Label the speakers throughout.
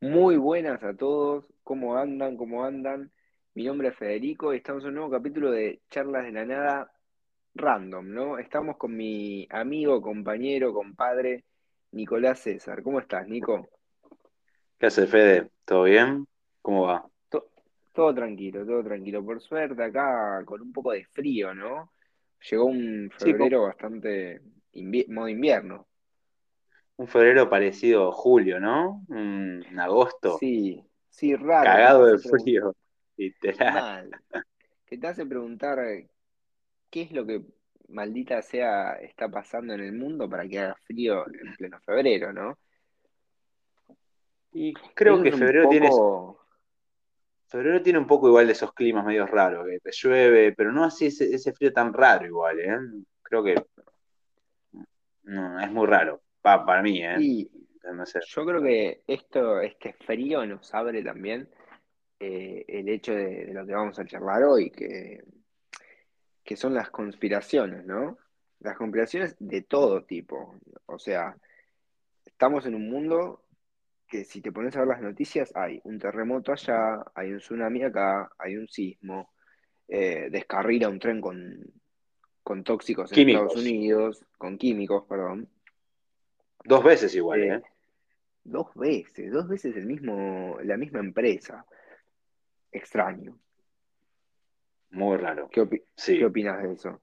Speaker 1: Muy buenas a todos, ¿cómo andan? ¿Cómo andan? Mi nombre es Federico y estamos en un nuevo capítulo de Charlas de la Nada Random, ¿no? Estamos con mi amigo, compañero, compadre, Nicolás César. ¿Cómo estás, Nico?
Speaker 2: ¿Qué hace Fede? ¿Todo bien? ¿Cómo va?
Speaker 1: To- todo tranquilo, todo tranquilo. Por suerte acá con un poco de frío, ¿no? Llegó un
Speaker 2: Sí,
Speaker 1: febrero bastante invi- modo invierno.
Speaker 2: Un febrero parecido a julio, ¿no? Un agosto,
Speaker 1: Sí, sí, raro,
Speaker 2: cagado de frío, literal.
Speaker 1: mal, que te hace preguntar ¿Qué es lo que maldita sea está pasando en el mundo para que haga frío en pleno febrero, ¿no?
Speaker 2: Y creo que febrero tiene, febrero tiene un poco igual de esos climas medio raros, que te llueve, pero no así ese, ese frío tan raro igual, ¿eh? Creo que no, es muy raro, pa- para mí, ¿eh?
Speaker 1: y
Speaker 2: No sé.
Speaker 1: yo creo que esto, este frío nos abre también eh, el hecho de, de lo que vamos a charlar hoy, que, que son las conspiraciones, ¿no? Las conspiraciones de todo tipo. O sea, estamos en un mundo que si te pones a ver las noticias, hay un terremoto allá, hay un tsunami acá, hay un sismo, eh, descarrila un tren con, con tóxicos en Estados Unidos, con químicos, perdón,
Speaker 2: dos veces igual,
Speaker 1: eh,
Speaker 2: ¿eh?
Speaker 1: dos veces, dos veces el mismo, la misma empresa. Extraño.
Speaker 2: Muy raro.
Speaker 1: ¿Qué opi- qué
Speaker 2: Sí.
Speaker 1: opinas de eso?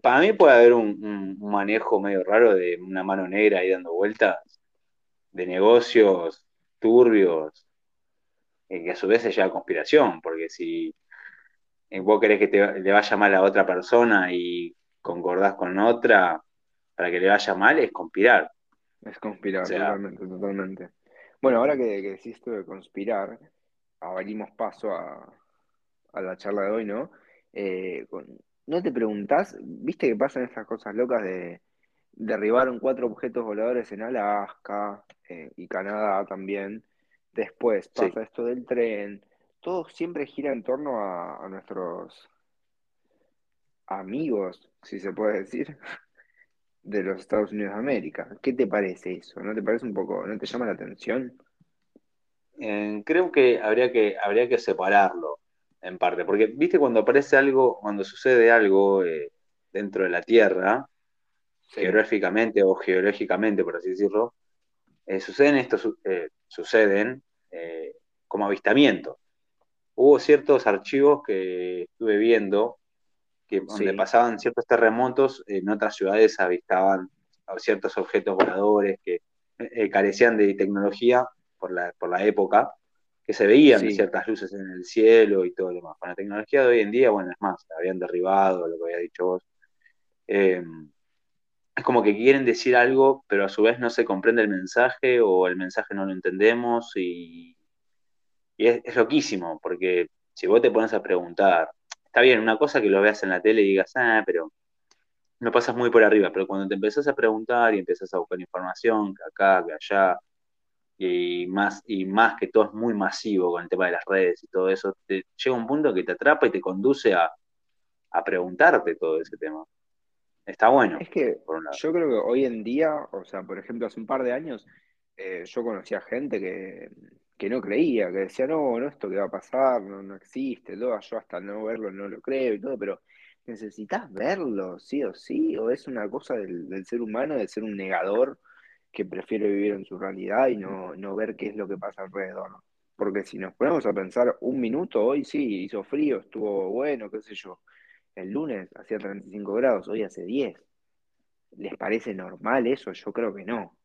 Speaker 2: Para mí puede haber un, manejo medio raro de una mano negra ahí dando vueltas, de negocios turbios, eh, que a su vez se lleva a conspiración, porque si eh, vos querés que te, le vaya mal a otra persona y concordás con otra para que le vaya mal, es conspirar.
Speaker 1: Es
Speaker 2: O
Speaker 1: conspirar,
Speaker 2: sea,
Speaker 1: totalmente, totalmente. Bueno, ahora que, que decís esto de conspirar, abrimos paso a, a la charla de hoy, ¿no? Eh, con- ¿no te preguntás, viste que pasan estas cosas locas de derribaron cuatro objetos voladores en Alaska eh, y Canadá también? Después
Speaker 2: sí.
Speaker 1: pasa esto del tren. Todo siempre gira en torno a, a nuestros amigos, si se puede decir, de los Estados Unidos de América. ¿Qué te parece eso? ¿No te parece un poco, no te llama la atención?
Speaker 2: Eh, creo que habría que, habría que separarlo en parte, porque viste cuando aparece algo, cuando sucede algo eh, dentro de la Tierra,
Speaker 1: Sí,
Speaker 2: geográficamente o geológicamente, por así decirlo, eh, suceden estos, su- suceden como avistamientos. Hubo ciertos archivos que estuve viendo que donde
Speaker 1: sí,
Speaker 2: pasaban ciertos terremotos, en otras ciudades avistaban ciertos objetos voladores que eh, carecían de tecnología por la, por la época, que se veían
Speaker 1: sí.
Speaker 2: ciertas luces en el cielo y todo lo demás. Con la tecnología de hoy en día, bueno, es más, la habían derribado, lo que había dicho vos. Eh, es como que quieren decir algo, pero a su vez no se comprende el mensaje o el mensaje no lo entendemos y, y es, es loquísimo, porque si vos te pones a preguntar, está bien, una cosa que lo veas en la tele y digas, ah, pero lo pasas muy por arriba, pero cuando te empezás a preguntar y empezás a buscar información, que acá, que allá, y más, y más que todo es muy masivo con el tema de las redes y todo eso, te, llega un punto que te atrapa y te conduce a, a preguntarte todo ese tema. Está bueno,
Speaker 1: Es que
Speaker 2: por un lado.
Speaker 1: yo creo que hoy en día, o sea, por ejemplo, hace un par de años, eh, yo conocía gente que, que no creía, que decía, no, no, esto que va a pasar, no, no existe, todo, yo hasta no verlo no lo creo y todo, pero ¿necesitas verlo, sí o sí? ¿O es una cosa del, del ser humano, de ser un negador que prefiere vivir en su realidad y no, no ver qué es lo que pasa alrededor? Porque si nos ponemos a pensar un minuto, hoy sí, hizo frío, estuvo bueno, qué sé yo. El lunes hacía 35 grados, hoy hace 10. ¿Les parece normal eso? Yo creo que no.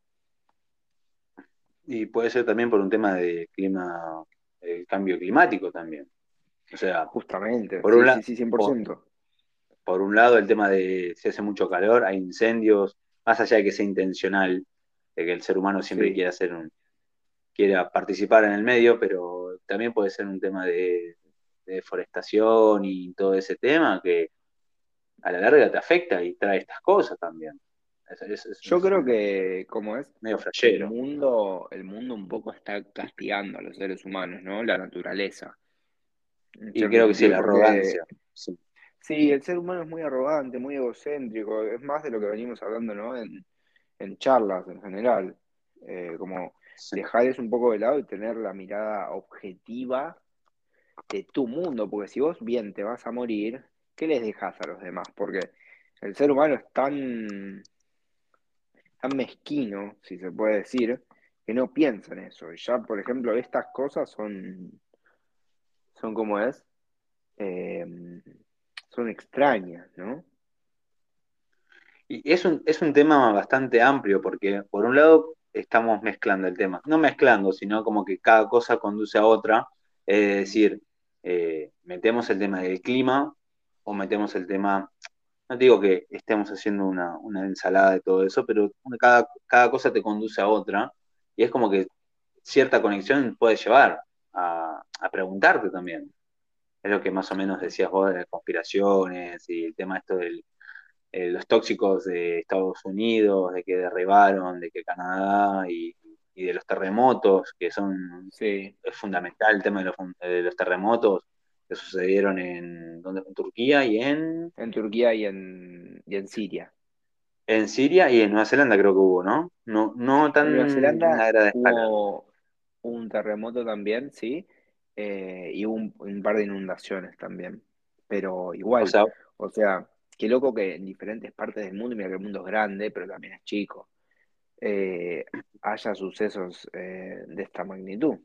Speaker 2: Y puede ser también por un tema de clima, el cambio climático también. O sea,
Speaker 1: Justamente,
Speaker 2: por un,
Speaker 1: sí, sí, sí, cien por
Speaker 2: por,
Speaker 1: ciento
Speaker 2: por un lado el tema de si hace mucho calor, hay incendios, más allá de que sea intencional, de que el ser humano siempre
Speaker 1: Sí.
Speaker 2: quiera hacer un, quiera participar en el medio, pero también puede ser un tema de, de deforestación y todo ese tema que a la larga te afecta y trae estas cosas también. Es, es- es-
Speaker 1: Yo creo que, como es,
Speaker 2: medio
Speaker 1: el mundo, el mundo un poco está castigando a los seres humanos, ¿no? La naturaleza,
Speaker 2: Y
Speaker 1: cierto
Speaker 2: creo que sí, la arrogancia. Sí,
Speaker 1: sí, el ser humano es muy arrogante, muy egocéntrico, es más de lo que venimos hablando, ¿no? En, en charlas en general. Eh, como dejar eso un poco de lado y tener la mirada objetiva de tu mundo, porque si vos bien te vas a morir, ¿qué les dejas a los demás? Porque el ser humano es tan, tan mezquino, si se puede decir, que no piensa en eso. Y ya, por ejemplo, estas cosas son, son como es, eh, son extrañas, ¿no?
Speaker 2: Y es un, es un tema bastante amplio porque, por un lado, estamos mezclando el tema. No mezclando, sino como que cada cosa conduce a otra. Es decir, eh, metemos el tema del clima o metemos el tema, no digo que estemos haciendo una, ensalada de todo eso, pero cada, cada, cosa te conduce a otra y es como que cierta conexión puede llevar a, a preguntarte también. Es lo que más o menos decías vos de las conspiraciones y el tema esto del eh, los tóxicos de Estados Unidos, de que derribaron, de que Canadá y, de los terremotos, que son es fundamental el tema de los, terremotos que sucedieron en, en Turquía y en...
Speaker 1: En Turquía y en, y en Siria.
Speaker 2: En Siria y en Nueva Zelanda creo que hubo, ¿no? No, no tan...
Speaker 1: En Nueva Zelanda hubo un terremoto también, sí, eh, y un, un, par de inundaciones también. Pero igual, o sea Qué loco que en diferentes partes del mundo, mira que el mundo es grande, pero también es chico, eh, haya sucesos eh, de esta magnitud.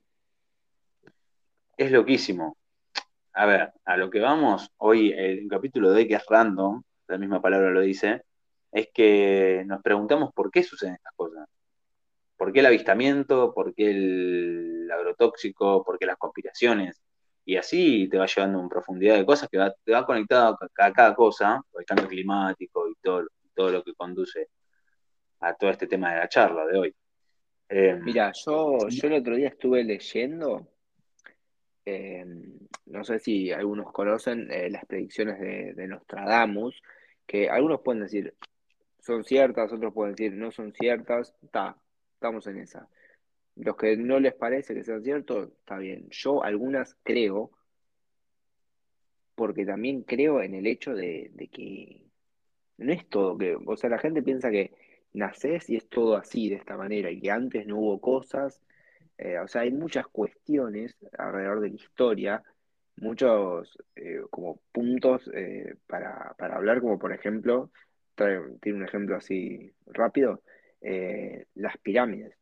Speaker 2: Es loquísimo. A ver, a lo que vamos, hoy el capítulo de que es random, la misma palabra lo dice, es que nos preguntamos por qué suceden estas cosas. ¿Por qué el avistamiento? ¿Por qué el agrotóxico? ¿Por qué las conspiraciones? y así te va llevando en profundidad de cosas que te va conectado a, cada cosa, el cambio climático y todo, todo lo que conduce a todo este tema de la charla de hoy.
Speaker 1: Em, Mira, yo, yo el otro día estuve leyendo, em, no sé si algunos conocen eh, las predicciones de, de, Nostradamus, que algunos pueden decir son ciertas, otros pueden decir no son ciertas, está, estamos en esa. Los que no les parece que sean ciertos, está bien. Yo algunas creo, porque también creo en el hecho de, que no es todo que, o sea, la gente piensa que naces y es todo así, de esta manera, y que antes no hubo cosas. Eh, o sea, hay muchas cuestiones alrededor de la historia, muchos eh, como puntos eh, para, para, hablar, como por ejemplo, tiene un ejemplo así rápido, las pirámides.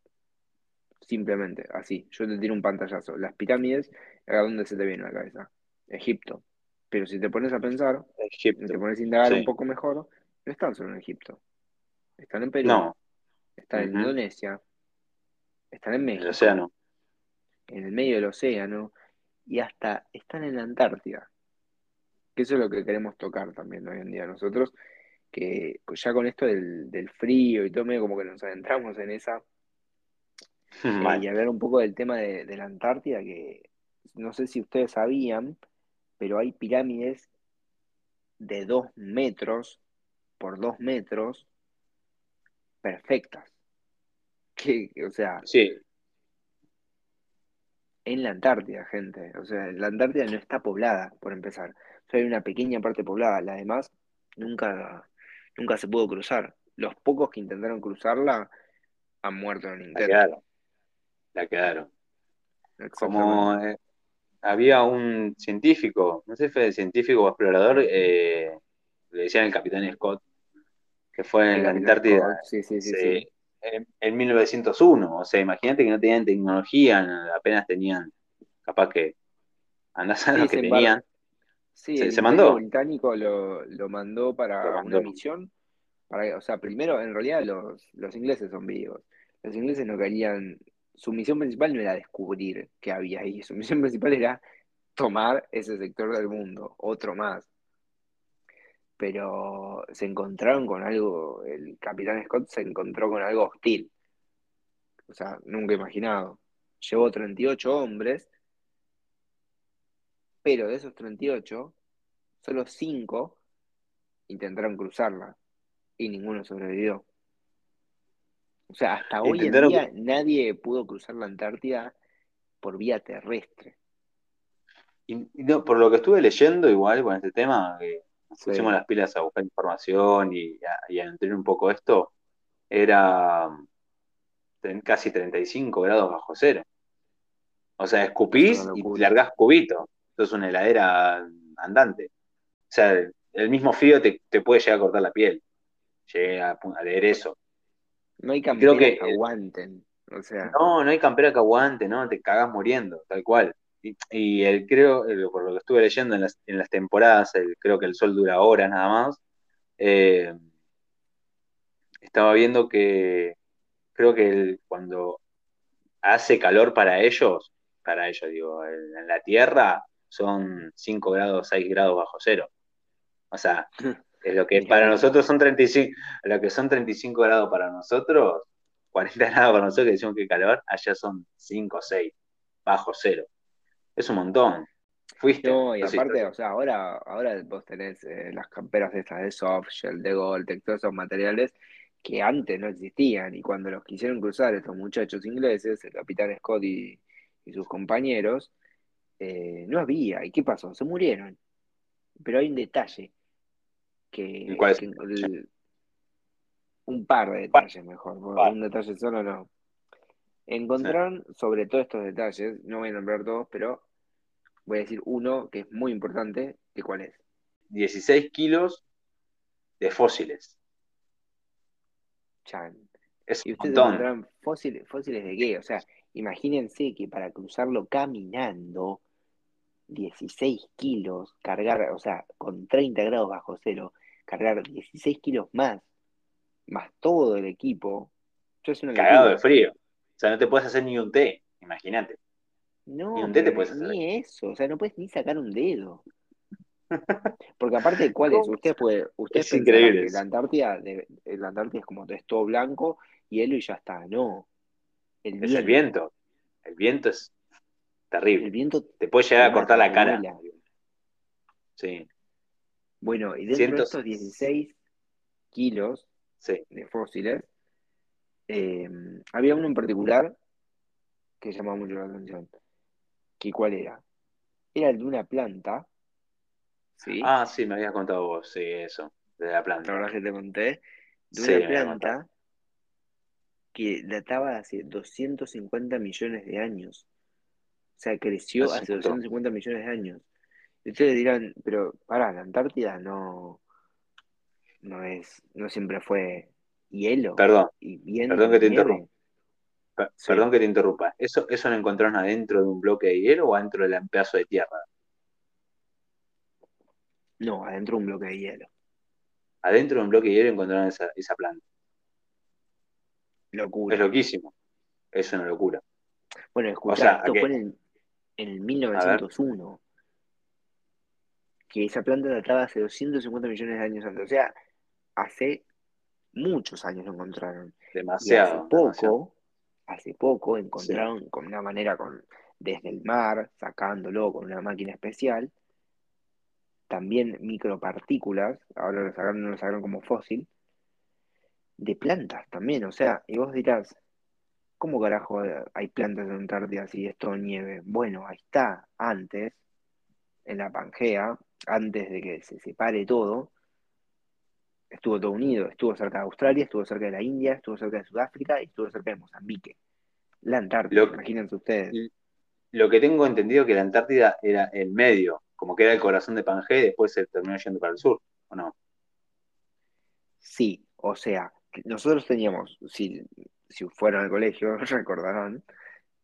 Speaker 1: Simplemente, así. Yo te tiro un pantallazo. Las pirámides, ¿a dónde se te viene a la cabeza? Egipto. Pero si te pones a pensar, Egipto. te pones a indagar un poco mejor, no están solo en Egipto. Están en Perú. Están en Indonesia. Están en México. En el océano. En el medio del océano. Y hasta están en la Antártida. Que eso es lo que queremos tocar también hoy en día nosotros. Que ya con esto del, del frío y todo, medio como que nos adentramos en esa y hablar un poco del tema de, la Antártida, que no sé si ustedes sabían, pero hay pirámides de dos metros por dos metros perfectas. Que, o sea,
Speaker 2: sí.
Speaker 1: en la Antártida, gente. O sea, la Antártida no está poblada, por empezar. O sea, hay una pequeña parte poblada. La demás nunca, nunca se pudo cruzar. Los pocos que intentaron cruzarla han muerto en el intento
Speaker 2: la quedaron. Como eh, había un científico, no sé si fue científico o explorador, eh, le decían el capitán Scott, que fue en la Antártida
Speaker 1: sí, sí, sí,
Speaker 2: en, 1901. O sea, imagínate que no tenían tecnología, apenas tenían, capaz que andás a lo que tenían.
Speaker 1: Sí, se, el mandó. británico lo, lo mandó para una misión. Para, o sea, primero, en realidad los, los ingleses son vivos. Los ingleses no querían su misión principal no era descubrir qué había ahí, su misión principal era tomar ese sector del mundo, otro más. Pero se encontraron con algo, el capitán Scott se encontró con algo hostil. O sea, nunca imaginado. Llevó 38 hombres, pero de esos 38, solo 5 intentaron cruzarla y ninguno sobrevivió. O sea, hasta hoy en día nadie pudo cruzar la Antártida por vía terrestre.
Speaker 2: Y, por lo que estuve leyendo, igual con este tema, que pusimos las pilas a buscar información y a, entender un poco esto, era casi 35 grados bajo cero. O sea, escupís y largás cubito. Esto es una heladera andante. O sea, el mismo frío te, puede llegar a cortar la piel. Llegué a, leer eso.
Speaker 1: No hay camperas que, aguanten. O sea.
Speaker 2: No, no hay campera que aguante, ¿no? Te cagás muriendo, tal cual. Y, el, creo, por lo que estuve leyendo en las, en las temporadas, creo que el sol dura horas nada más. Eh, estaba viendo que creo que cuando hace calor para ellos, para ellos digo, en, la Tierra son 5 grados, 6 grados bajo cero. O sea, es lo que para nosotros son 35, lo que son 35 grados para nosotros, 40 grados para nosotros que decimos que calor, allá son 5 o 6 bajo cero. Es un montón. Fuiste.
Speaker 1: No, y aparte, o sea, ahora, ahora vos tenés eh, las camperas estas de Softshell, de Goldtech, todos esos materiales que antes no existían. Y cuando los quisieron cruzar estos muchachos ingleses, el capitán Scott y, sus compañeros, eh, no había. ¿Y qué pasó? Se murieron. Pero hay un detalle. Que,
Speaker 2: cuál es?
Speaker 1: un par de detalles mejor. Un detalle solo no. Encontraron sobre todos estos detalles, no voy a nombrar todos, pero voy a decir uno que es muy importante, que cuál es.
Speaker 2: 16 kilos de fósiles.
Speaker 1: Chan. Es y ustedes encontraron fósiles, fósiles de qué? O sea, imagínense que para cruzarlo caminando, 16 kilos, cargar, o sea, con 30 grados bajo cero, cargar 16 kilos más, más todo el equipo.
Speaker 2: Cagado de frío. O sea, no te puedes hacer ni un té, imagínate.
Speaker 1: No, ni un té te puedes hacer. Ni eso, o sea, no puedes ni sacar un dedo. Porque aparte, ¿cuál es? Usted puede, usted es increíble. Que la Antártida, la Antártida es como es todo blanco, hielo y ya está. No.
Speaker 2: El es el viento. El viento es terrible.
Speaker 1: El viento
Speaker 2: te puede llegar a cortar la cara. Sí.
Speaker 1: Bueno, y dentro de estos 16 kilos de fósiles, eh, había uno en particular que llamaba mucho la atención. ¿Que ¿Cuál era? Era el de una planta.
Speaker 2: ¿sí? Ah, sí, me habías contado vos, sí, eso, de la planta.
Speaker 1: La verdad que te conté. De una planta que databa hace 250 millones de años. O sea, creció hace 250 millones de años. Y ustedes dirán, pero para, la Antártida no, no es, no siempre fue hielo.
Speaker 2: Perdón. perdón que te interrumpa. Perdón que te interrumpa. ¿Eso, ¿Eso lo encontraron adentro de un bloque de hielo o adentro de un pedazo de tierra?
Speaker 1: No, adentro de un bloque de hielo.
Speaker 2: Adentro de un bloque de hielo encontraron esa, planta.
Speaker 1: Locura.
Speaker 2: Es loquísimo. Es una locura.
Speaker 1: Bueno, escucha, esto fue en el, 1901. Que esa planta databa hace 250 millones de años antes. O sea, hace muchos años lo encontraron.
Speaker 2: Demasiado.
Speaker 1: hace poco, hace poco encontraron con una manera con desde el mar, sacándolo con una máquina especial, también micropartículas, ahora lo sacaron, lo sacaron como fósil, de plantas también, o sea, y vos dirás, ¿cómo carajo hay plantas en Antártida si es todo nieve? Bueno, ahí está, antes, en la Pangea, antes de que se separe todo, estuvo todo unido, estuvo cerca de Australia, estuvo cerca de la India, estuvo cerca de Sudáfrica y estuvo cerca de Mozambique. La Antártida, imagínense ustedes.
Speaker 2: Lo que tengo entendido que la Antártida era el medio, como que era el corazón de Pangea y después se terminó yendo para el sur, ¿o no?
Speaker 1: Sí, o sea, nosotros teníamos, si, si fueron al colegio, recordarán,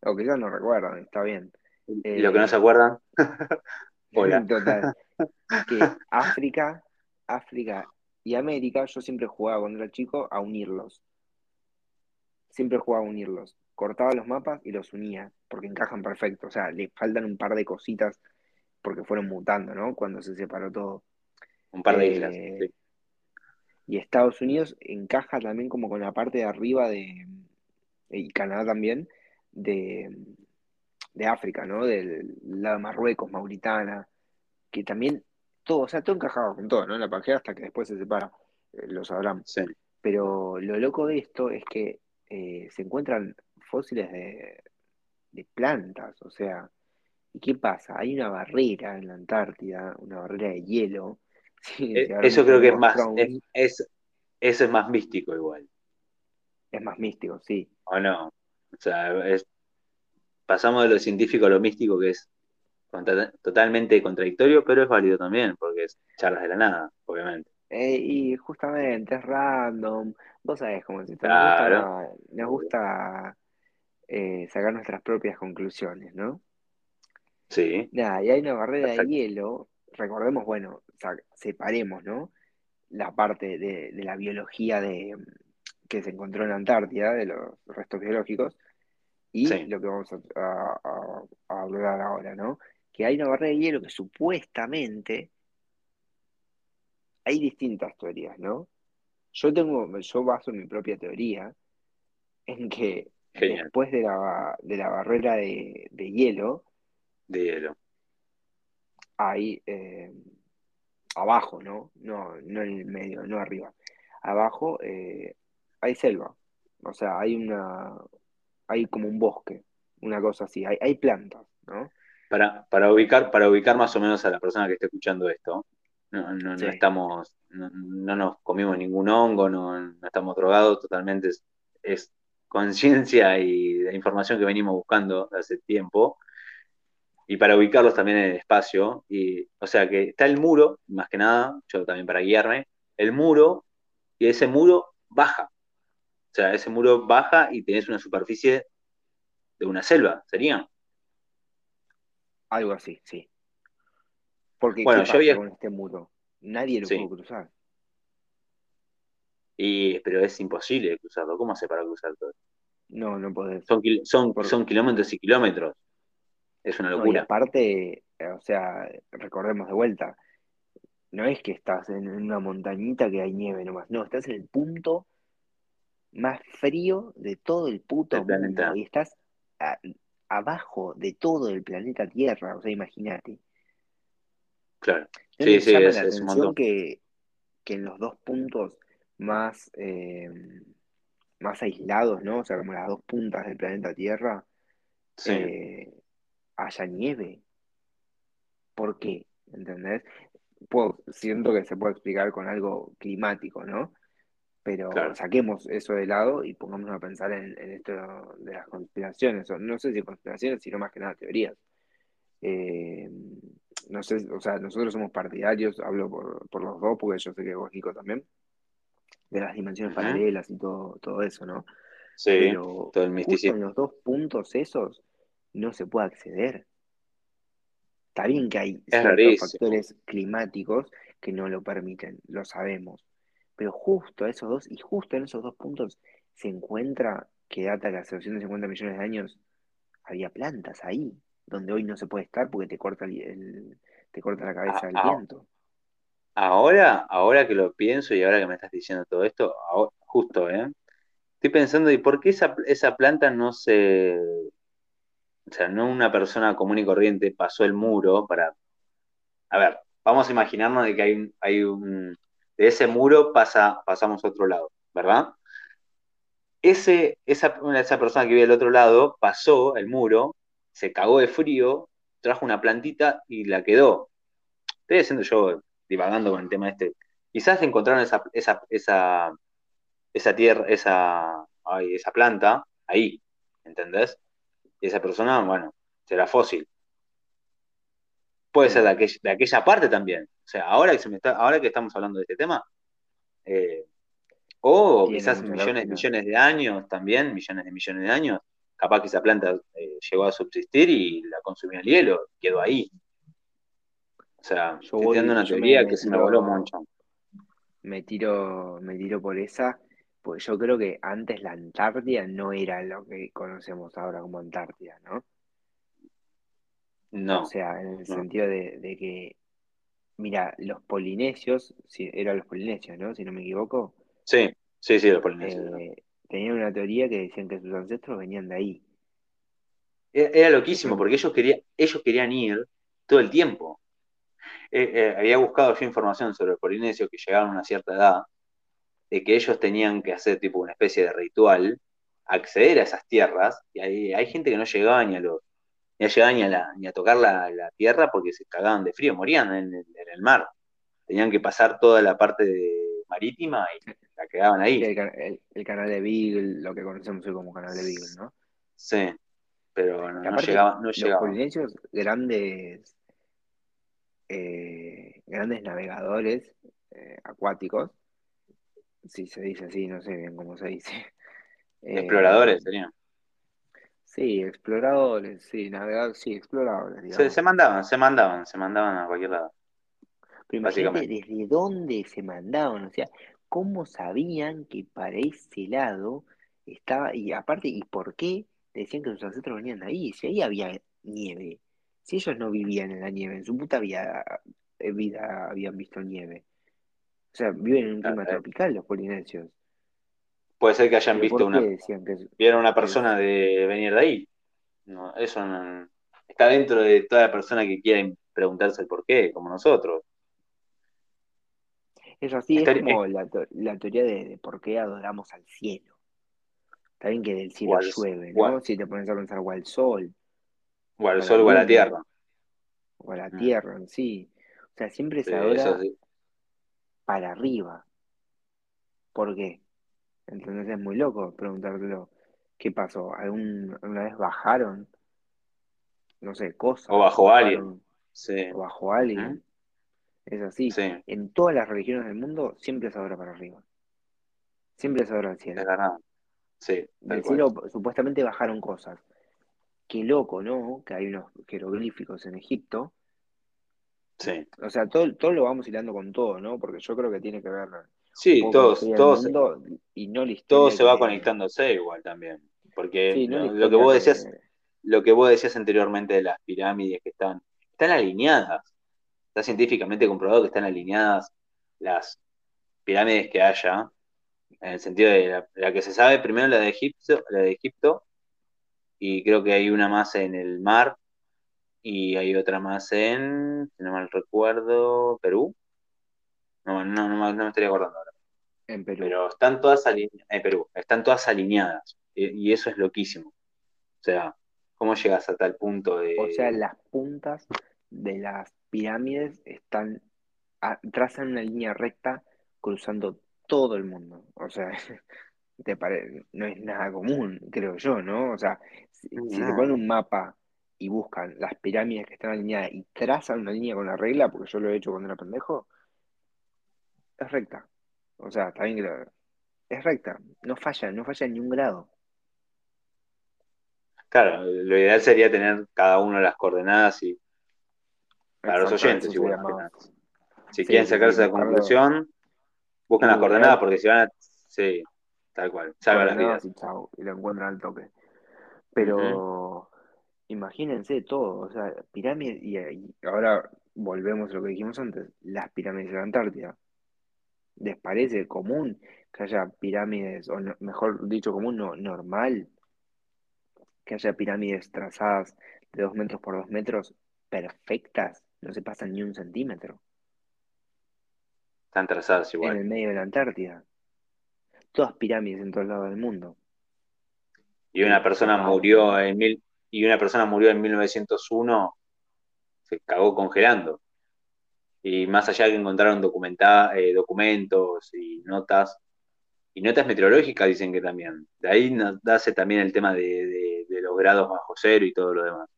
Speaker 1: o quizás no recuerdan, está bien.
Speaker 2: ¿Y lo que no se acuerdan?
Speaker 1: Total. Que África, África y América, yo siempre jugaba cuando era chico a unirlos. Siempre jugaba a unirlos. Cortaba los mapas y los unía, porque encajan perfecto. O sea, le faltan un par de cositas porque fueron mutando, ¿no? Cuando se separó todo.
Speaker 2: Un par de islas. Eh,
Speaker 1: y Estados Unidos encaja también como con la parte de arriba de. Y Canadá también, de, de África, ¿no? Del lado de Marruecos, Mauritana, que también todo, o sea, todo encajado con todo, ¿no? En la Pangea hasta que después se separa, eh, lo sabrán. Pero lo loco de esto es que eh, se encuentran fósiles de, plantas, o sea, ¿y qué pasa? Hay una barrera en la Antártida, una barrera de hielo.
Speaker 2: Eh, eso creo que es más, es, eso es más místico igual.
Speaker 1: Es más místico, sí.
Speaker 2: ¿O no? O sea, pasamos de lo científico a lo místico, que es totalmente contradictorio, pero es válido también, porque es charlas de la nada, obviamente.
Speaker 1: Eh, y justamente es random, vos sabés cómo es
Speaker 2: Claro.
Speaker 1: Nos gusta, eh, sacar nuestras propias conclusiones, ¿no?
Speaker 2: Sí,
Speaker 1: Nada, y hay una barrera de hielo, recordemos, bueno, separemos, ¿no? La parte de, de la biología de, que se encontró en la Antártida, de los restos biológicos, y
Speaker 2: Sí,
Speaker 1: lo que vamos a, a- a- a hablar ahora, ¿no? Que hay una barrera de hielo que supuestamente hay distintas teorías, ¿no? Yo tengo, yo baso mi propia teoría en que
Speaker 2: genial.
Speaker 1: después de la, de la barrera de, de hielo
Speaker 2: De hielo.
Speaker 1: hay eh, abajo, ¿no? No, no en el medio, no arriba. Abajo eh, hay selva, o sea, hay una, hay como un bosque, una cosa así, hay, hay plantas, ¿no?
Speaker 2: Para, para ubicar, para ubicar más o menos a la persona que esté escuchando esto, no, no, no
Speaker 1: Sí,
Speaker 2: estamos, no, no nos comimos ningún hongo, no, no estamos drogados, totalmente es, es conciencia y de información que venimos buscando hace tiempo, y para ubicarlos también en el espacio, y, o sea que está el muro, más que nada, yo también para guiarme, el muro, y ese muro baja, o sea, ese muro baja y tenés una superficie de una selva, sería.
Speaker 1: algo así, sí. Porque, ¿qué
Speaker 2: Bueno, yo
Speaker 1: pasa
Speaker 2: había,
Speaker 1: con este muro? Nadie lo pudo
Speaker 2: sí,
Speaker 1: cruzar.
Speaker 2: y, pero es imposible cruzarlo, ¿cómo hace para cruzar todo?
Speaker 1: No, no podés.
Speaker 2: Son, son,
Speaker 1: Por,
Speaker 2: son kilómetros y kilómetros, es una
Speaker 1: no, y
Speaker 2: locura.
Speaker 1: aparte, o sea, recordemos de vuelta, no es que estás en una montañita que hay nieve nomás, no, estás en el punto más frío de todo el puto
Speaker 2: El
Speaker 1: mundo
Speaker 2: planeta,
Speaker 1: y estás a- abajo de todo el planeta Tierra, o sea, imagínate.
Speaker 2: claro.
Speaker 1: ¿No
Speaker 2: Sí, sí,
Speaker 1: llama
Speaker 2: es,
Speaker 1: la
Speaker 2: es un
Speaker 1: atención
Speaker 2: montón.
Speaker 1: que, que en los dos puntos más, eh, más aislados, ¿no? O sea, como las dos puntas del planeta Tierra,
Speaker 2: Sí,
Speaker 1: eh, haya nieve? ¿Por qué? ¿Entendés? Puedo- siento que se puede explicar con algo climático, ¿no? Pero
Speaker 2: claro.
Speaker 1: saquemos eso de lado y pongámonos a pensar en, en esto de las conspiraciones, o no sé si conspiraciones, sino más que nada teorías. Eh, no sé, o sea, nosotros somos partidarios, hablo por, por los dos, porque yo sé que vos, Nico, también, de las dimensiones paralelas y todo, todo eso, ¿no?
Speaker 2: Sí,
Speaker 1: Pero
Speaker 2: todo el
Speaker 1: en los dos puntos esos no se puede acceder. Está bien que hay ciertos factores climáticos que no lo permiten, lo sabemos. Pero justo esos dos, y justo en esos dos puntos, se encuentra que data que hace 250 millones de años había plantas ahí, donde hoy no se puede estar porque te corta el, el- te corta la
Speaker 2: A-
Speaker 1: cabeza el
Speaker 2: a-
Speaker 1: viento.
Speaker 2: ahora, ahora que lo pienso y ahora que me estás diciendo todo esto, ahora- justo, ¿eh? Estoy pensando, ¿y por qué esa, esa planta no se, o sea, no una persona común y corriente pasó el muro para, a ver, vamos a imaginarnos de que hay hay un, de ese muro pasa, pasamos a otro lado, ¿verdad? Ese, esa, esa persona que vive del otro lado pasó el muro, se cagó de frío, trajo una plantita y la quedó. Estoy haciendo yo divagando con el tema este. Quizás encontraron esa, esa, esa, esa tierra, esa, ay, esa planta ahí, ¿entendés? Y esa persona, bueno, será fósil. Puede ser
Speaker 1: Sí,
Speaker 2: de, aquella, de aquella parte también. O sea, ahora que, se me está, ahora que estamos hablando de este tema, eh, o
Speaker 1: tiene
Speaker 2: quizás millones, millones de años también, millones de millones de años, capaz que esa planta eh, llegó a subsistir y la consumió el hielo, quedó ahí. O sea,
Speaker 1: Yo
Speaker 2: estoy
Speaker 1: voy,
Speaker 2: una
Speaker 1: yo me,
Speaker 2: teoría
Speaker 1: me
Speaker 2: que se me voló mucho.
Speaker 1: me tiro, me tiro por esa, porque yo creo que antes la Antártida no era lo que conocemos ahora como Antártida, ¿no? O
Speaker 2: No,
Speaker 1: sea, en el
Speaker 2: no.
Speaker 1: sentido de, de que, mira, los polinesios, si eran los polinesios, ¿no? Si no me equivoco,
Speaker 2: Sí, sí, sí, los polinesios. ¿no?
Speaker 1: eh, tenían una teoría que decían que sus ancestros venían de ahí.
Speaker 2: Era era loquísimo porque ellos, quería, ellos querían ir todo el tiempo. Eh, eh, había buscado yo información sobre los polinesios que llegaron a una cierta edad, de que ellos tenían que hacer tipo una especie de ritual, acceder a esas tierras, y hay, hay gente que no llegaba ni a los, ni a llegar ni a, la- ni a tocar la, la tierra porque se cagaban de frío, morían en el, en el mar. Tenían que pasar toda la parte de- marítima y la quedaban ahí.
Speaker 1: El, canal de Beagle, lo que conocemos hoy como canal de Beagle, ¿no?
Speaker 2: Sí, pero no, llegaba, no
Speaker 1: Los polinesios, grandes, eh, grandes navegadores eh, acuáticos, si se dice así, no sé bien cómo se dice.
Speaker 2: Exploradores eh, serían.
Speaker 1: Sí, exploradores, sí, navegadores, sí, exploradores.
Speaker 2: Se, se, mandaban, se mandaban, se mandaban a cualquier lado.
Speaker 1: Pero imagínate desde dónde se mandaban, o sea, cómo sabían que para ese lado estaba, y aparte, ¿y por qué decían que sus ancestros venían de ahí? Si ahí había nieve, si ellos no vivían en la nieve, en su puta vida, eh, vida habían visto nieve. O sea, viven en un clima tropical los polinesios.
Speaker 2: Puede ser que hayan visto una. Vieron una persona de venir de ahí. No, eso está dentro de toda la persona que quiera preguntarse el por qué, como nosotros.
Speaker 1: Es así, es como la, teoría de, por qué adoramos al cielo. Está bien que del cielo llueve, ¿no? si te pones a pensar o al sol.
Speaker 2: O al sol o a la tierra.
Speaker 1: O a la mm. tierra en sí. O sea, siempre se adora para arriba. ¿Por qué? Entonces es muy loco preguntártelo. ¿Qué pasó? ¿Alguna vez bajaron? No sé, cosas.
Speaker 2: O bajo alguien. Sí.
Speaker 1: O bajo alguien. Es así. En todas las religiones del mundo siempre se adora para arriba. Siempre se adora al cielo.
Speaker 2: Es. Sí.
Speaker 1: Del cielo supuestamente bajaron cosas. Qué loco, ¿no? Que hay unos jeroglíficos en Egipto.
Speaker 2: Sí.
Speaker 1: O sea, todo, todo lo vamos hilando con todo, ¿no? Porque yo creo que tiene que ver.
Speaker 2: Sí, todos, todos.
Speaker 1: Y no
Speaker 2: todo se va conectándose igual también. Porque lo, que vos decías, lo que vos decías anteriormente de las pirámides que están, están alineadas está científicamente comprobado que están alineadas las pirámides que haya, en el sentido de la, que se sabe, primero la de Egipto, la de Egipto, y creo que hay una más en el mar, y hay otra más en, si no mal recuerdo, Perú. No, no, no, me estaría acordando ahora.
Speaker 1: En Perú.
Speaker 2: Pero están todas alineadas, en Perú, están todas alineadas, y, y eso es loquísimo. O sea, ¿cómo llegas a tal punto de...
Speaker 1: O sea, las puntas de las pirámides están trazan una línea recta cruzando todo el mundo. O sea, te no es nada común, creo yo, ¿no? O sea, si, se ponen un mapa y buscan las pirámides que están alineadas y trazan una línea con la regla, porque yo lo he hecho cuando era pendejo, es recta. O sea, está bien que es recta, no falla, no falla en ni un grado.
Speaker 2: Claro, lo ideal sería tener cada de las coordenadas y para los oyentes, igual. Si quieren sacarse la conclusión, busquen las coordenadas porque si van a. Sí, tal cual. Salva las vidas.
Speaker 1: Y, lo encuentran al toque. Pero. Imagínense todo, o sea, pirámides, y, ahora volvemos a lo que dijimos antes, las pirámides de la Antártida. ¿Les parece común que haya pirámides, o mejor dicho, común, no, normal, que haya pirámides trazadas de dos metros por dos metros perfectas no se pasan ni un centímetro.
Speaker 2: Están trazadas igual.
Speaker 1: En el medio de la Antártida. Todas pirámides en todos lados del mundo.
Speaker 2: Y una persona murió en mil, y una persona murió en 1901, se cagó congelando. Y más allá de que encontraron eh, documentos y notas, y notas meteorológicas dicen que también. De ahí nace también el tema de los grados bajo cero y todo lo demás.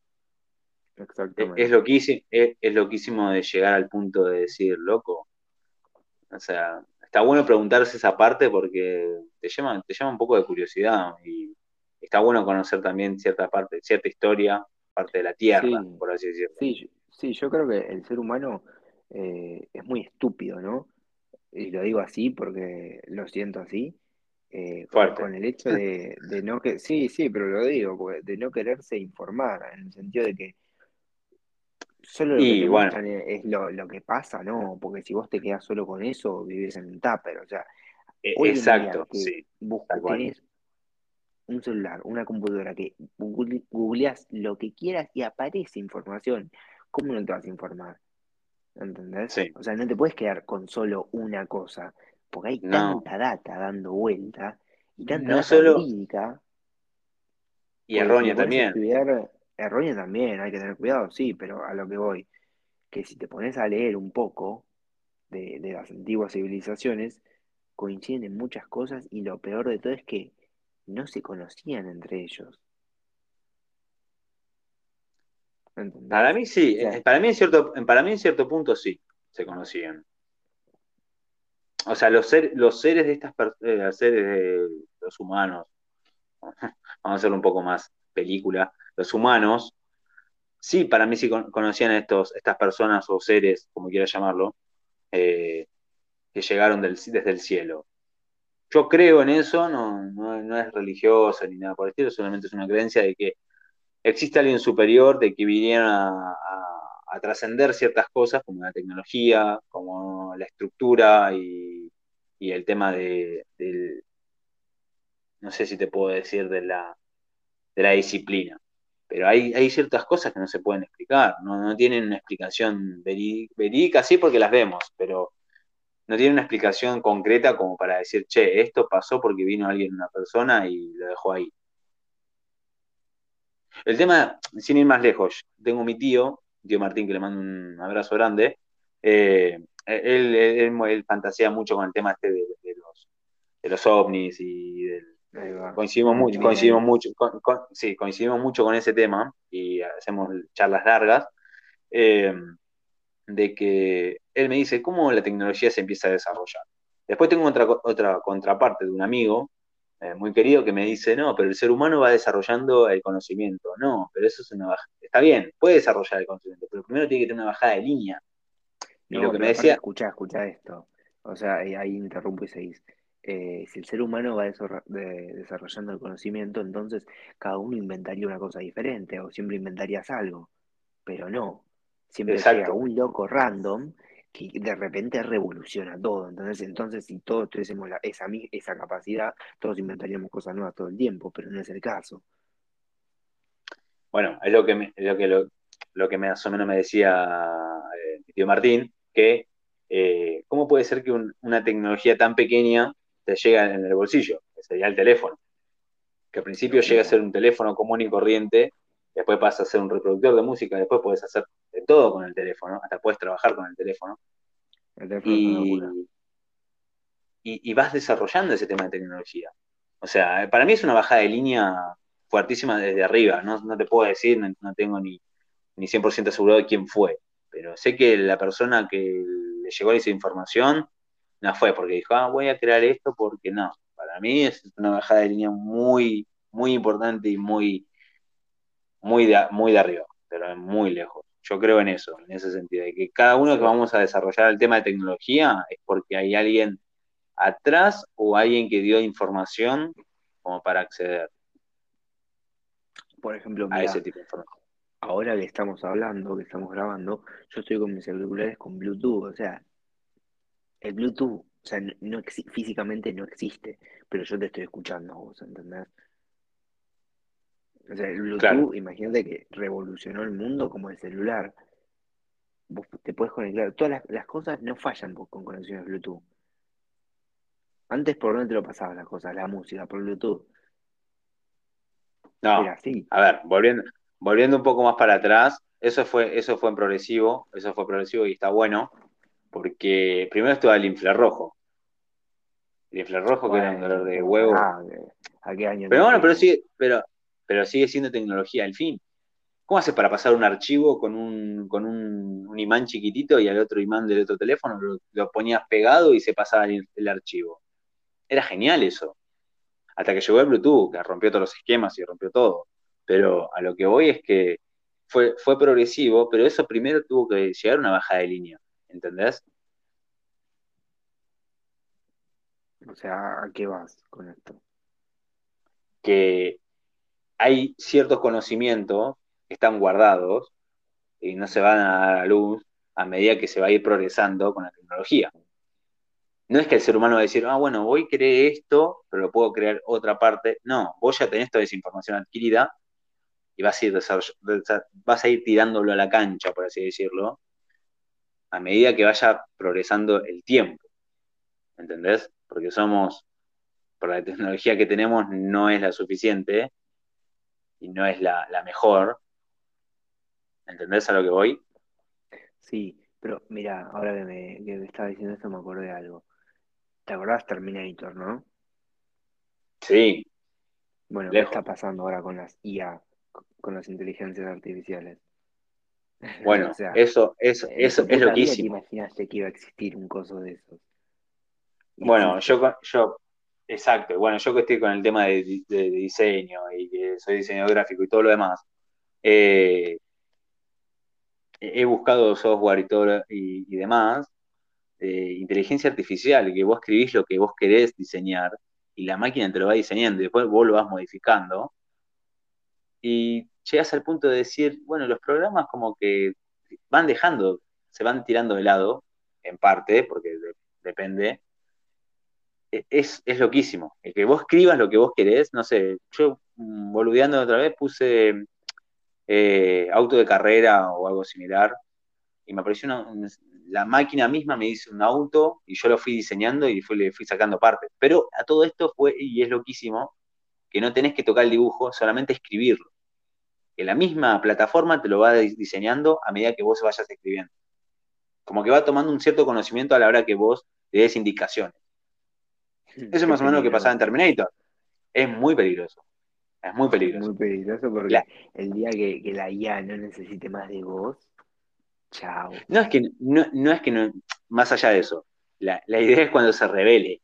Speaker 1: Exactamente.
Speaker 2: Es, loquísimo, es, loquísimo de llegar al punto de decir, loco. O sea, está bueno preguntarse esa parte porque te llama, te llama un poco de curiosidad y está bueno conocer también cierta parte, cierta historia, parte de la tierra, por así decirlo.
Speaker 1: Sí, sí, yo creo que el ser humano eh, es muy estúpido, ¿no? Y lo digo así porque lo siento así. Eh, con, el hecho de, de, no que sí, sí, pero lo digo, de no quererse informar, en el sentido de que Solo lo que bueno. es lo, que pasa, ¿no? Porque si vos te quedas solo con eso, vivís en un tupper. O sea,
Speaker 2: e, exacto, sí.
Speaker 1: tenés un celular, una computadora que googleás lo que quieras y aparece información. ¿Cómo no te vas a informar? ¿Entendés? O sea, no te puedes quedar con solo una cosa, porque hay tanta data dando vuelta y tanta no data solo...
Speaker 2: Y errónea también
Speaker 1: errónea también, hay que tener cuidado, sí, pero a lo que voy, que si te pones a leer un poco de, las antiguas civilizaciones, coinciden en muchas cosas y lo peor de todo es que no se conocían entre ellos.
Speaker 2: Para mí sí, eh, para, mí en cierto, para mí en cierto punto sí se conocían. O sea, los, los seres de estas personas, eh, seres de los humanos, vamos a hacerlo un poco más película, los humanos, sí, para mí sí conocían a estos, estas personas o seres, como quieras llamarlo, eh, que llegaron desde el cielo. Yo creo en eso, no, no, es religioso ni nada por el estilo, solamente es una creencia de que existe alguien superior, de que vinieron a, trascender ciertas cosas como la tecnología, como la estructura y, el tema de, del, no sé si te puedo decir, de la, de la disciplina. Pero hay, ciertas cosas que no se pueden explicar, no, no tienen una explicación verídica, sí porque las vemos, pero no tienen una explicación concreta como para decir, che, esto pasó porque vino alguien, una persona y lo dejó ahí. El tema, sin ir más lejos, tengo mi tío, tío Martín, que le mando un abrazo grande. Eh, él, él, fantasea mucho con el tema este de, los, de los ovnis y del, coincidimos mucho, coincidimos mucho, sí, coincidimos mucho con ese tema y hacemos charlas largas. Eh, de que él me dice cómo la tecnología se empieza a desarrollar. Después tengo otra, otra contraparte de un amigo eh, muy querido que me dice, no, pero el ser humano va desarrollando el conocimiento. No, pero eso es una bajada. Está bien, puede desarrollar el conocimiento, pero primero tiene que tener una bajada de línea.
Speaker 1: Y lo que me decía... Escucha, escucha esto. O sea, ahí interrumpo y se dice. Eh, si el ser humano va desarrollando el conocimiento, entonces cada uno inventaría una cosa diferente o siempre inventarías algo. Pero no, siempre llega un loco random que de repente revoluciona todo. Entonces, entonces si todos tuviésemos esa, esa capacidad, todos inventaríamos cosas nuevas todo el tiempo, pero no es el caso.
Speaker 2: Bueno, es lo que, me, lo, que lo, que más o menos me decía eh, mi tío Martín, que eh, ¿cómo puede ser que una tecnología tan pequeña te llega en el bolsillo? Que sería el teléfono. Que al principio llega a ser un teléfono común y corriente, después pasa a ser un reproductor de música, después puedes hacer de todo con el teléfono, hasta puedes trabajar con el teléfono. y, vas desarrollando ese tema de tecnología. O sea, para mí es una bajada de línea fuertísima desde arriba. No, te puedo decir, no, tengo ni, ni 100% asegurado de quién fue, pero sé que la persona que le llegó esa información no fue porque dijo, ah, voy a crear esto porque no. Para mí es una bajada de línea muy, muy importante y muy, muy de, muy de arriba, pero muy lejos. Yo creo en eso, en ese sentido, de que cada uno que vamos a desarrollar el tema de tecnología es porque hay alguien atrás o alguien que dio información como para acceder.
Speaker 1: Por ejemplo, a ese tipo de información. Ahora que estamos hablando, que estamos grabando, yo estoy con mis celulares con Bluetooth, o sea, el Bluetooth, o sea, no, físicamente no existe, pero yo te estoy escuchando vos, ¿entendés? O sea, el Bluetooth, imagínate que revolucionó el mundo como el celular. Vos te puedes conectar. Todas las, cosas no fallan con conexiones Bluetooth. Antes, ¿por dónde te lo pasabas las cosas? La música, por Bluetooth.
Speaker 2: No. A ver, volviendo, volviendo un poco más para atrás, eso fue, eso fue en progresivo, eso fue progresivo y está bueno, porque primero estuvo el infrarrojo. El infrarrojo que era un dolor de huevo.
Speaker 1: Ah, ¿A qué año?
Speaker 2: Pero bueno, pero sí, pero pero sigue siendo tecnología al fin. ¿Cómo haces para pasar un archivo con un, con un, imán chiquitito y al otro imán del otro teléfono lo, ponías pegado y se pasaba el, archivo? Era genial eso. Hasta que llegó el Bluetooth, que rompió todos los esquemas y rompió todo. Pero a lo que voy es que fue, fue progresivo, pero eso primero tuvo que llegar a una baja de línea. ¿Entendés?
Speaker 1: O sea, ¿a qué vas con esto?
Speaker 2: Que hay ciertos conocimientos que están guardados y no se van a dar a luz a medida que se va a ir progresando con la tecnología. No es que el ser humano va a decir, ah, bueno, voy a crear esto, pero lo puedo crear otra parte. No, vos ya tenés toda esa información adquirida y vas a ir, vas a ir tirándolo a la cancha, por así decirlo, a medida que vaya progresando el tiempo. ¿Entendés? Porque somos, por la tecnología que tenemos, no es la suficiente y no es la, mejor. ¿Entendés a lo que voy?
Speaker 1: Sí, pero mira, ahora que me, que me estaba diciendo esto me acordé de algo. ¿Te acordás Terminator, no?
Speaker 2: Sí,
Speaker 1: Bueno, ¿qué está pasando ahora con las IA, con las inteligencias artificiales?
Speaker 2: Bueno,
Speaker 1: O sea,
Speaker 2: eso, eso, eso es
Speaker 1: puta vida te imaginaste que iba a existir un coso de esos. Y
Speaker 2: Bueno, yo, yo, exacto, bueno, yo que estoy con el tema de, di- de diseño y que soy diseñador gráfico y todo lo demás, eh, he buscado software y todo y, y demás, eh, inteligencia artificial, que vos escribís lo que vos querés diseñar y la máquina te lo va diseñando y después vos lo vas modificando y llegas al punto de decir, bueno, los programas como que van dejando, se van tirando de lado, en parte, porque de- depende, es, es loquísimo. El que vos escribas lo que vos querés, no sé, yo mm, boludeando otra vez puse eh, auto de carrera o algo similar y me apareció una, un- la máquina misma me hizo un auto y yo lo fui diseñando y le fui sacando partes. Pero a todo esto fue, y es loquísimo, que no tenés que tocar el dibujo, solamente escribirlo. Que la misma plataforma te lo va diseñando a medida que vos vayas escribiendo. Como que va tomando un cierto conocimiento a la hora que vos le des indicaciones. Eso es más o menos lo que pasaba en. Terminator. Es muy peligroso. Es muy
Speaker 1: Es
Speaker 2: peligroso.
Speaker 1: muy peligroso porque
Speaker 2: La-
Speaker 1: el día que, que la IA no necesite más de vos, chao.
Speaker 2: no es que no, no es que no, más allá de eso. La, la idea es cuando se revele.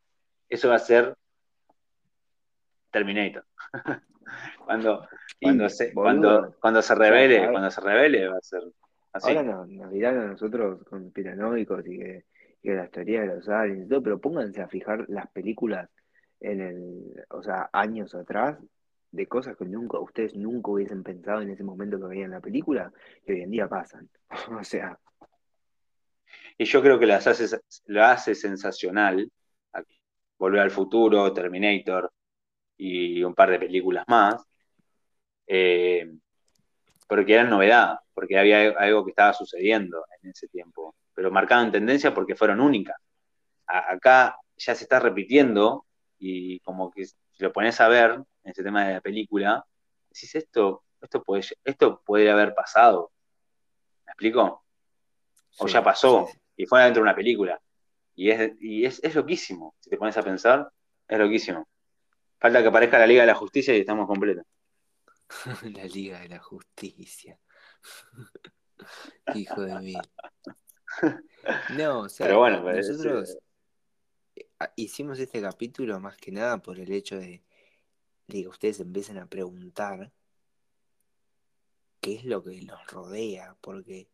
Speaker 2: Eso va a ser Terminator. cuando, cuando se, cuando, cuando se revele, cuando se revele, va a ser así.
Speaker 1: ahora no- nos dirán a nosotros conspiranoicos y que, que las teorías de los aliens y todo, pero pónganse a fijar las películas en el, o sea, años atrás, de cosas que nunca, ustedes nunca hubiesen pensado en ese momento que veían la película, y hoy en día pasan. O sea,
Speaker 2: Y yo creo que las hace, lo hace sensacional. Volver al futuro, Terminator y un par de películas más. eh, porque eran novedad, porque había algo que estaba sucediendo en ese tiempo. Pero marcaban tendencia porque fueron únicas. A- acá ya se está repitiendo y como que si lo pones a ver en ese tema de la película, decís esto, esto puede, esto puede haber pasado. ¿Me explico? O ya
Speaker 1: sí,
Speaker 2: pasó
Speaker 1: sí.
Speaker 2: y fue dentro de una película. Y es, y es, es loquísimo. Si te pones a pensar, es loquísimo. Falta que aparezca la Liga de la Justicia y estamos completos.
Speaker 1: La Liga de la Justicia. Hijo de mí. No, o sea,
Speaker 2: Pero bueno,
Speaker 1: eh,
Speaker 2: pues,
Speaker 1: nosotros eh, ah, hicimos este capítulo más que nada por el hecho de, de que ustedes empiecen a preguntar qué es lo que nos rodea, porque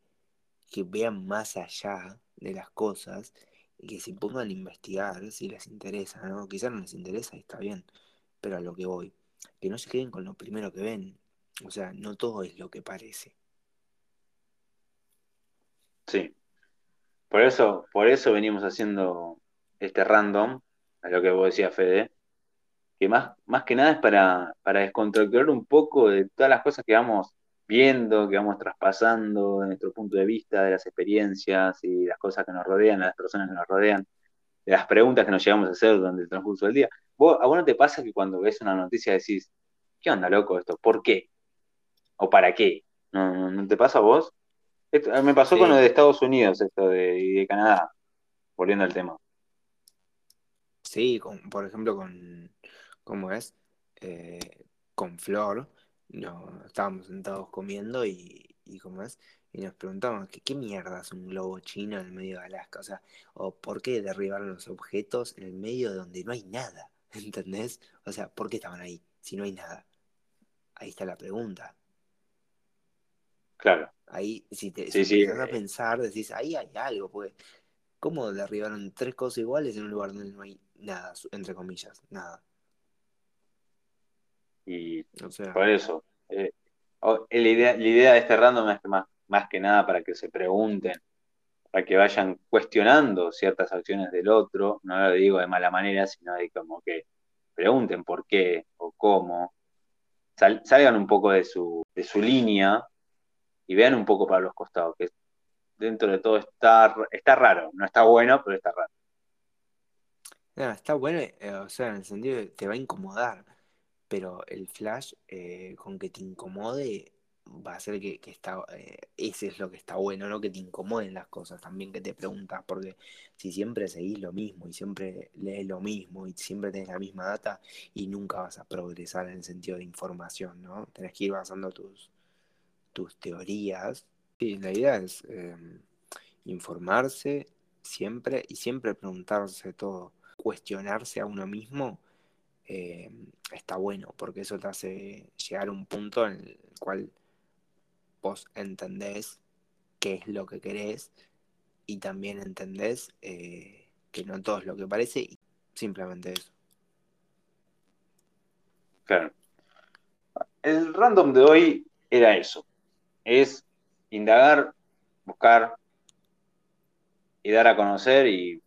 Speaker 1: que vean más allá de las cosas y que se pongan a investigar si les interesa, ¿no? Quizás no les interesa y está bien, pero a lo que voy, que no se queden con lo primero que ven, o sea, no todo es lo que parece.
Speaker 2: sí. Por eso, por eso venimos haciendo este random, a lo que vos decías, Fede, que más, más que nada es para, para descontracturar un poco de todas las cosas que vamos viendo, que vamos traspasando de nuestro punto de vista, de las experiencias y las cosas que nos rodean, de las personas que nos rodean, de las preguntas que nos llegamos a hacer durante el transcurso del día. ¿Vos, ¿A vos no te pasa que cuando ves una noticia decís, ¿qué onda, loco, esto? ¿Por qué? ¿O para qué? ¿No, no, no te pasa a vos? Esto, me pasó con lo de Estados Unidos, esto de, y de Canadá, volviendo al tema.
Speaker 1: sí, con, por ejemplo con, ¿cómo es? Eh, con Flor, no, estábamos sentados comiendo y, y ¿cómo es? Y nos preguntábamos, ¿qué, qué mierda es un globo chino en el medio de Alaska? O sea, o ¿por qué derribaron los objetos en el medio de donde no hay nada? ¿Entendés? O sea, ¿por qué estaban ahí si no hay nada? Ahí está la pregunta.
Speaker 2: Claro,
Speaker 1: Ahí, si te si
Speaker 2: sí,
Speaker 1: empezás a
Speaker 2: eh,
Speaker 1: pensar, decís, ahí hay algo, porque ¿cómo derribaron tres cosas iguales en un lugar donde no hay nada, entre comillas, nada?
Speaker 2: y
Speaker 1: O sea,
Speaker 2: por eso. eh, la idea, la idea de este random es que más, más que nada para que se pregunten, para que vayan cuestionando ciertas acciones del otro, no lo digo de mala manera, sino de como que pregunten por qué o cómo, sal- salgan un poco de su, de su línea y vean un poco para los costados, que dentro de todo está, está raro, no está bueno, pero está raro.
Speaker 1: está bueno, eh, o sea, en el sentido de te va a incomodar, pero el flash eh, con que te incomode va a ser que, está, eh, ese es lo que está bueno, no que te incomoden las cosas, también que te preguntas, porque si siempre seguís lo mismo y siempre lees lo mismo y siempre tenés la misma data y nunca vas a progresar en el sentido de información, ¿no? Tenés que ir basando tus, tus teorías. Sí, la idea es em, informarse siempre y siempre preguntarse todo, cuestionarse a uno mismo. Em, está bueno porque eso te hace llegar a un punto en el cual vos entendés qué es lo que querés y también entendés eh, que no todo es lo que parece y simplemente eso.
Speaker 2: Claro. El random de hoy era eso. Es indagar, buscar y dar a conocer y,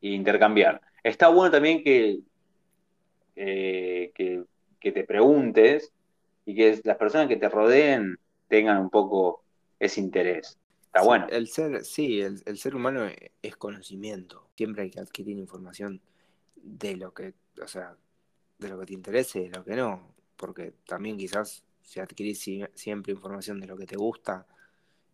Speaker 2: intercambiar. Está bueno también que, eh, que, que, te preguntes y que las personas que te rodeen tengan un poco ese interés. Está bueno.
Speaker 1: El ser, sí, el, ser humano es conocimiento. Siempre hay que adquirir información de lo que, o sea, de lo que te interese y de lo que no. Porque también quizás si adquirís siempre información de lo que te gusta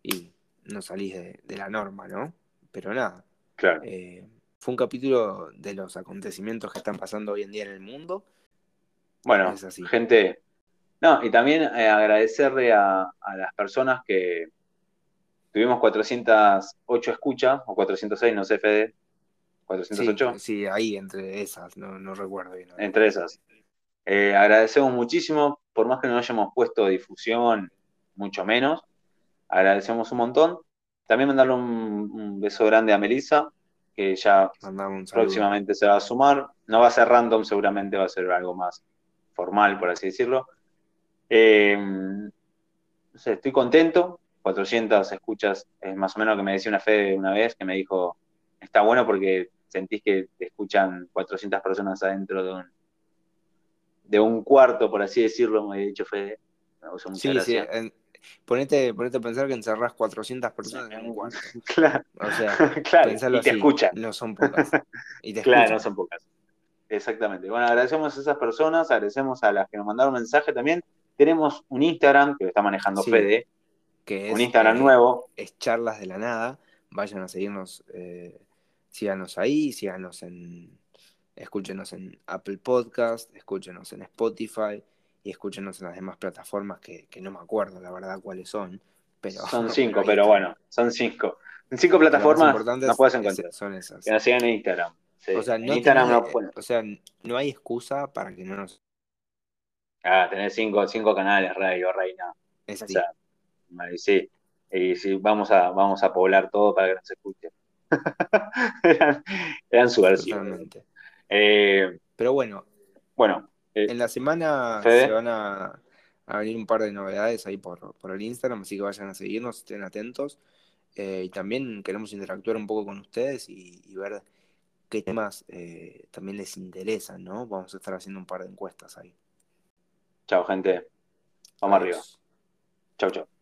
Speaker 1: y no salís de, la norma, ¿no? Pero nada.
Speaker 2: Claro.
Speaker 1: Eh, fue un capítulo de los acontecimientos que están pasando hoy en día en el mundo.
Speaker 2: Bueno, gente, no, y también eh, agradecerle a, las personas que tuvimos 408 escuchas, o 406, no sé, Fede. 408.
Speaker 1: Sí, ahí entre esas, no, recuerdo bien.
Speaker 2: Entre esas. Eh, agradecemos muchísimo, por más que no hayamos puesto difusión, mucho menos. Agradecemos un montón. También mandarle un, beso grande a Melissa, que ya próximamente se va a sumar. No va a ser random, seguramente va a ser algo más formal, por así decirlo. Eh, no sé, estoy contento. 400 escuchas es más o menos lo que me decía una Fede una vez, que me dijo, está bueno porque sentís que te escuchan 400 personas adentro de un, de un cuarto, por así decirlo, me ha dicho Fede.
Speaker 1: Me sí, sí. ponete, ponete, a pensar que encerrás 400 personas en un cuarto.
Speaker 2: Claro.
Speaker 1: O sea,
Speaker 2: claro. y te escuchan.
Speaker 1: No son pocas. Y te
Speaker 2: claro, no son pocas. Exactamente. Bueno, agradecemos a esas personas, agradecemos a las que nos mandaron mensaje también. Tenemos un Instagram que lo está manejando Fede.
Speaker 1: Que es,
Speaker 2: un Instagram eh, nuevo.
Speaker 1: Es charlas de la nada. Vayan a seguirnos, eh, síganos ahí, síganos en. Escúchenos en Apple Podcast, escúchenos en Spotify y escúchenos en las demás plataformas que, no me acuerdo la verdad cuáles son. Pero,
Speaker 2: son cinco, pero, bueno, son cinco. En cinco plataformas no puedes encontrar.
Speaker 1: Son esas.
Speaker 2: Que nos sigan en Instagram.
Speaker 1: O, sea, no Instagram no, o sea, no hay excusa para que no nos
Speaker 2: Ah, tener cinco, cinco canales, rey o reina.
Speaker 1: Es
Speaker 2: o sea, sí. Y sí, vamos a, vamos a poblar todo para que nos escuchen. eran, eran
Speaker 1: eh, Pero bueno.
Speaker 2: Bueno.
Speaker 1: Eh, en la semana se van a, venir un par de novedades ahí por, por el Instagram, así que vayan a seguirnos, estén atentos. Eh, y también queremos interactuar un poco con ustedes y, ver qué temas también les interesan, ¿no? Vamos a estar haciendo un par de encuestas ahí.
Speaker 2: Chao, gente. Vamos arriba. Chao, chao.